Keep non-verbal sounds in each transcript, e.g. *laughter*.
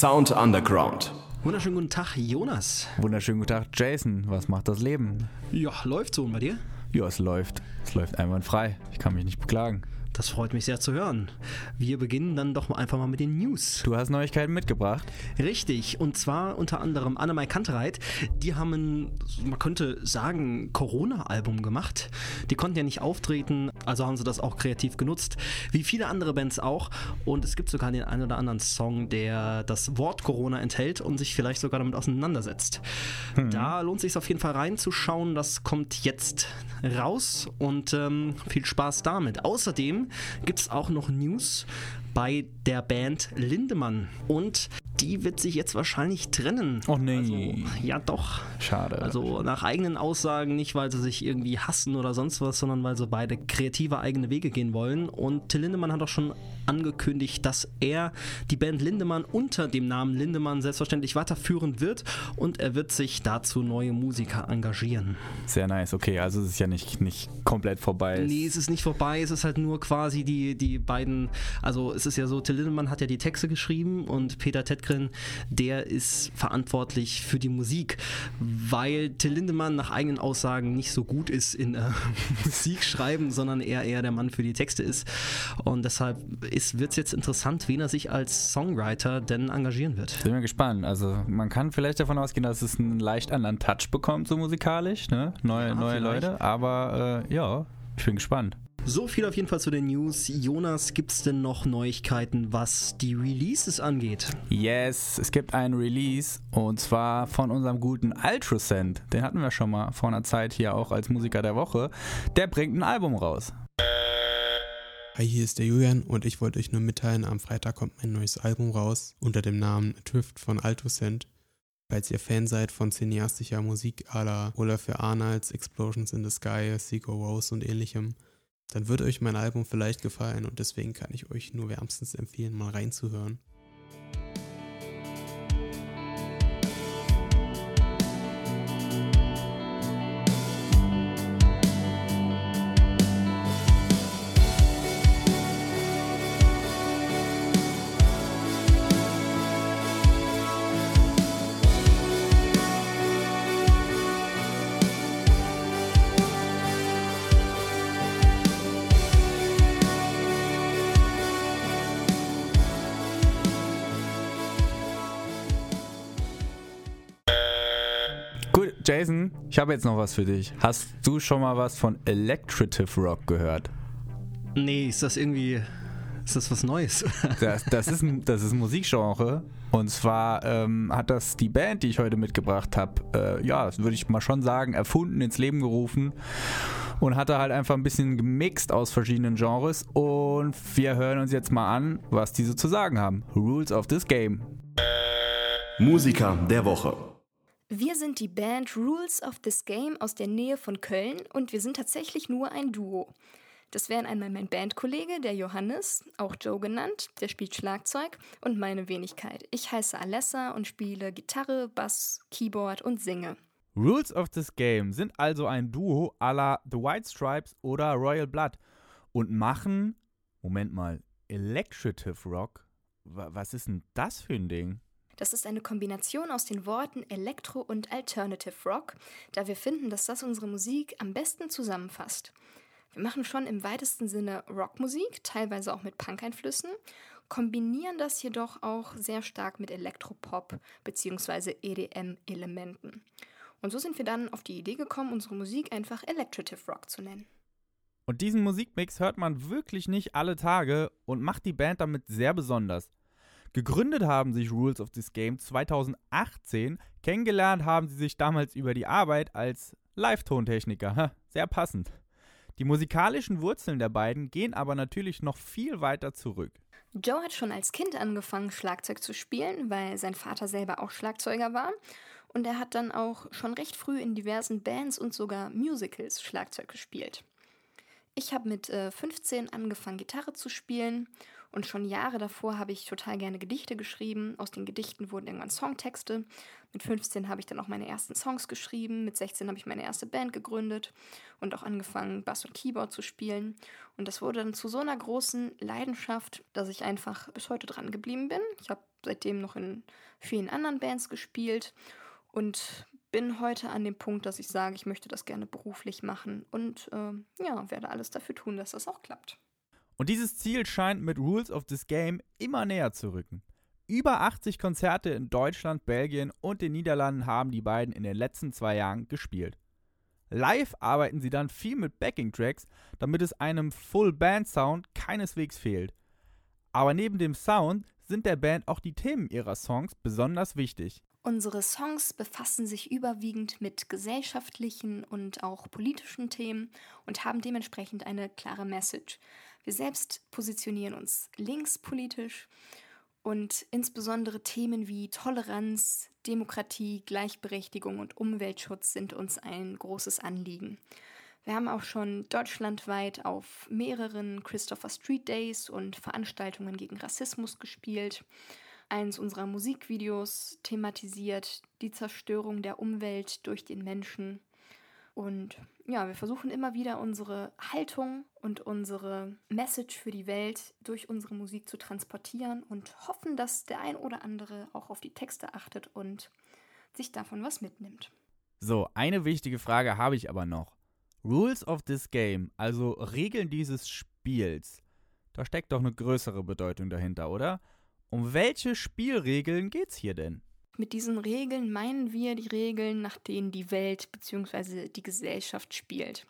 Sound Underground. Wunderschönen guten Tag, Jonas. Wunderschönen guten Tag, Jason. Was macht das Leben? Ja, läuft so und bei dir? Ja, es läuft. Es läuft einwandfrei. Ich kann mich nicht beklagen. Das freut mich sehr zu hören. Wir beginnen dann doch einfach mal mit den News. Du hast Neuigkeiten mitgebracht? Richtig, und zwar unter anderem Annemai Kantereit. Die haben ein, man könnte sagen, Corona-Album gemacht. Die konnten ja nicht auftreten, also haben sie das auch kreativ genutzt, wie viele andere Bands auch. Und es gibt sogar den einen oder anderen Song, der das Wort Corona enthält und sich vielleicht sogar damit auseinandersetzt. Hm. Da lohnt es sich auf jeden Fall reinzuschauen. Das kommt jetzt raus und ähm, viel Spaß damit. Außerdem gibt es auch noch News bei der Band Lindemann. Und die wird sich jetzt wahrscheinlich trennen. Oh nee. Also, ja, doch. Schade. Also nach eigenen Aussagen nicht, weil sie sich irgendwie hassen oder sonst was, sondern weil sie beide kreative eigene Wege gehen wollen. Und Till Lindemann hat auch schon angekündigt, dass er die Band Lindemann unter dem Namen Lindemann selbstverständlich weiterführen wird und er wird sich dazu neue Musiker engagieren. Sehr nice, okay, also es ist ja nicht, nicht komplett vorbei. Nee, es ist nicht vorbei, es ist halt nur quasi die, die beiden, also es ist ja so, Till Lindemann hat ja die Texte geschrieben und Peter Tedgren, der ist verantwortlich für die Musik, weil Till Lindemann nach eigenen Aussagen nicht so gut ist in äh, *laughs* Musik schreiben, sondern er eher der Mann für die Texte ist und deshalb wird es jetzt interessant, wen er sich als Songwriter denn engagieren wird. Sind wir gespannt. Also man kann vielleicht davon ausgehen, dass es einen leicht anderen Touch bekommt, so musikalisch, ne? Neue, ja, neue Leute. Aber äh, ja, ich bin gespannt. So viel auf jeden Fall zu den News. Jonas, gibt es denn noch Neuigkeiten, was die Releases angeht? Yes, es gibt einen Release und zwar von unserem guten Ultrasend. Den hatten wir schon mal vor einer Zeit hier auch als Musiker der Woche. Der bringt ein Album raus. Hi, hier ist der Julian und ich wollte euch nur mitteilen, am Freitag kommt mein neues Album raus unter dem Namen Drift von Altocent. Falls ihr Fan seid von cineastischer Musik à la Olaf für Arnolds, Explosions in the Sky, Sigur Rose und ähnlichem, dann wird euch mein Album vielleicht gefallen und deswegen kann ich euch nur wärmstens empfehlen, mal reinzuhören. Jason, ich habe jetzt noch was für dich. Hast du schon mal was von Electritive Rock gehört? Nee, ist das irgendwie. Ist das was Neues? *laughs* das, das, ist ein, das ist Musikgenre. Und zwar ähm, hat das die Band, die ich heute mitgebracht habe, äh, ja, das würde ich mal schon sagen, erfunden, ins Leben gerufen. Und hat da halt einfach ein bisschen gemixt aus verschiedenen Genres. Und wir hören uns jetzt mal an, was diese zu sagen haben. Rules of this Game. Musiker der Woche. Wir sind die Band Rules of This Game aus der Nähe von Köln und wir sind tatsächlich nur ein Duo. Das wären einmal mein Bandkollege, der Johannes, auch Joe genannt, der spielt Schlagzeug, und meine Wenigkeit. Ich heiße Alessa und spiele Gitarre, Bass, Keyboard und singe. Rules of This Game sind also ein Duo à la The White Stripes oder Royal Blood und machen, Moment mal, Electritive Rock? Was ist denn das für ein Ding? Das ist eine Kombination aus den Worten Elektro und Alternative Rock, da wir finden, dass das unsere Musik am besten zusammenfasst. Wir machen schon im weitesten Sinne Rockmusik, teilweise auch mit Punk-Einflüssen, kombinieren das jedoch auch sehr stark mit Elektropop bzw. EDM-Elementen. Und so sind wir dann auf die Idee gekommen, unsere Musik einfach Electrative Rock zu nennen. Und diesen Musikmix hört man wirklich nicht alle Tage und macht die Band damit sehr besonders. Gegründet haben sich Rules of this Game 2018. Kennengelernt haben sie sich damals über die Arbeit als Live-Tontechniker. Sehr passend. Die musikalischen Wurzeln der beiden gehen aber natürlich noch viel weiter zurück. Joe hat schon als Kind angefangen, Schlagzeug zu spielen, weil sein Vater selber auch Schlagzeuger war. Und er hat dann auch schon recht früh in diversen Bands und sogar Musicals Schlagzeug gespielt. Ich habe mit äh, 15 angefangen, Gitarre zu spielen Und schon Jahre davor habe ich total gerne Gedichte geschrieben. Aus den Gedichten wurden irgendwann Songtexte. Mit 15 habe ich dann auch meine ersten Songs geschrieben. Mit 16 habe ich meine erste Band gegründet und auch angefangen, Bass und Keyboard zu spielen. Und das wurde dann zu so einer großen Leidenschaft, dass ich einfach bis heute dran geblieben bin. Ich habe seitdem noch in vielen anderen Bands gespielt und bin heute an dem Punkt, dass ich sage, ich möchte das gerne beruflich machen und äh, ja, werde alles dafür tun, dass das auch klappt. Und dieses Ziel scheint mit Rules of this Game immer näher zu rücken. Über 80 Konzerte in Deutschland, Belgien und den Niederlanden haben die beiden in den letzten zwei Jahren gespielt. Live arbeiten sie dann viel mit Backing-Tracks, damit es einem Full-Band-Sound keineswegs fehlt. Aber neben dem Sound sind der Band auch die Themen ihrer Songs besonders wichtig. Unsere Songs befassen sich überwiegend mit gesellschaftlichen und auch politischen Themen und haben dementsprechend eine klare Message. Wir selbst positionieren uns linkspolitisch und insbesondere Themen wie Toleranz, Demokratie, Gleichberechtigung und Umweltschutz sind uns ein großes Anliegen. Wir haben auch schon deutschlandweit auf mehreren Christopher Street Days und Veranstaltungen gegen Rassismus gespielt. Eins unserer Musikvideos thematisiert die Zerstörung der Umwelt durch den Menschen. Und ja, wir versuchen immer wieder unsere Haltung und unsere Message für die Welt durch unsere Musik zu transportieren und hoffen, dass der ein oder andere auch auf die Texte achtet und sich davon was mitnimmt. So, eine wichtige Frage habe ich aber noch. Rules of this game, also Regeln dieses Spiels, da steckt doch eine größere Bedeutung dahinter, oder? Um welche Spielregeln geht's hier denn? Mit diesen Regeln meinen wir die Regeln, nach denen die Welt bzw. die Gesellschaft spielt.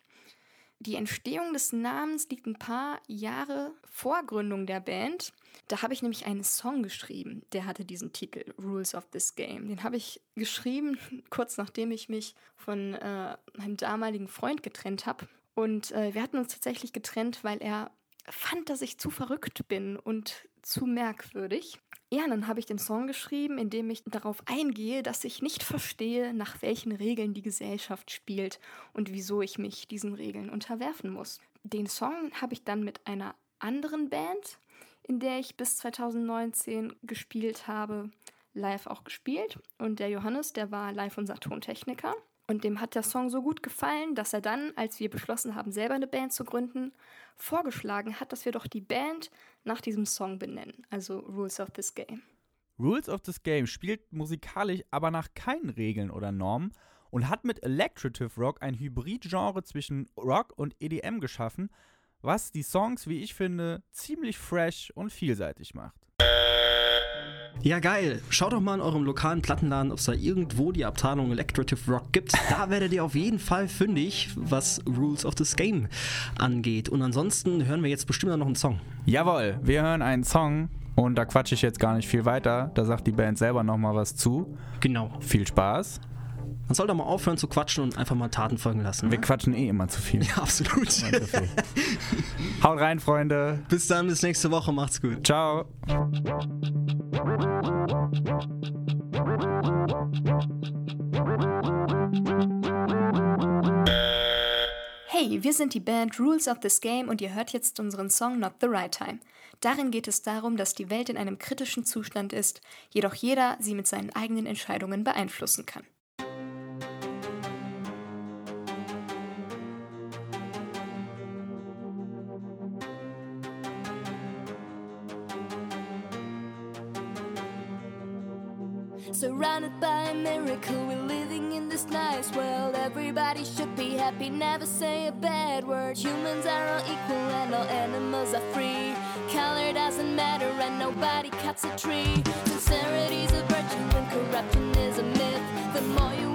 Die Entstehung des Namens liegt ein paar Jahre vor Gründung der Band. Da habe ich nämlich einen Song geschrieben, der hatte diesen Titel Rules of this Game. Den habe ich geschrieben, *laughs* kurz nachdem ich mich von äh, meinem damaligen Freund getrennt habe. Und äh, wir hatten uns tatsächlich getrennt, weil er fand, dass ich zu verrückt bin und zu merkwürdig. Ja, dann habe ich den Song geschrieben, in dem ich darauf eingehe, dass ich nicht verstehe, nach welchen Regeln die Gesellschaft spielt und wieso ich mich diesen Regeln unterwerfen muss. Den Song habe ich dann mit einer anderen Band, in der ich bis 2019 gespielt habe, live auch gespielt. Und der Johannes, der war live unser Tontechniker. Und dem hat der Song so gut gefallen, dass er dann, als wir beschlossen haben, selber eine Band zu gründen, vorgeschlagen hat, dass wir doch die Band nach diesem Song benennen, also Rules of this Game. Rules of this Game spielt musikalisch aber nach keinen Regeln oder Normen und hat mit Electrative Rock ein Hybridgenre zwischen Rock und EDM geschaffen, was die Songs, wie ich finde, ziemlich fresh und vielseitig macht. Ja, geil. Schaut doch mal in eurem lokalen Plattenladen, ob es da irgendwo die Abteilung Electrative Rock gibt. Da werdet ihr auf jeden Fall fündig, was Rules of this Game angeht. Und ansonsten hören wir jetzt bestimmt noch einen Song. Jawohl, wir hören einen Song und da quatsche ich jetzt gar nicht viel weiter. Da sagt die Band selber nochmal was zu. Genau. Viel Spaß. Man soll doch mal aufhören zu quatschen und einfach mal Taten folgen lassen. Wir ne? quatschen eh immer zu viel. *laughs* Ja, absolut. Viel. Haut rein, Freunde. Bis dann, bis nächste Woche. Macht's gut. Ciao. Hey, wir sind die Band Rules of this Game und ihr hört jetzt unseren Song Not the Right Time. Darin geht es darum, dass die Welt in einem kritischen Zustand ist, jedoch jeder sie mit seinen eigenen Entscheidungen beeinflussen kann. Everybody should be happy, never say a bad word. Humans are all equal and all animals are free. Color doesn't matter and nobody cuts a tree. Sincerity's a virtue and corruption is a myth. The more you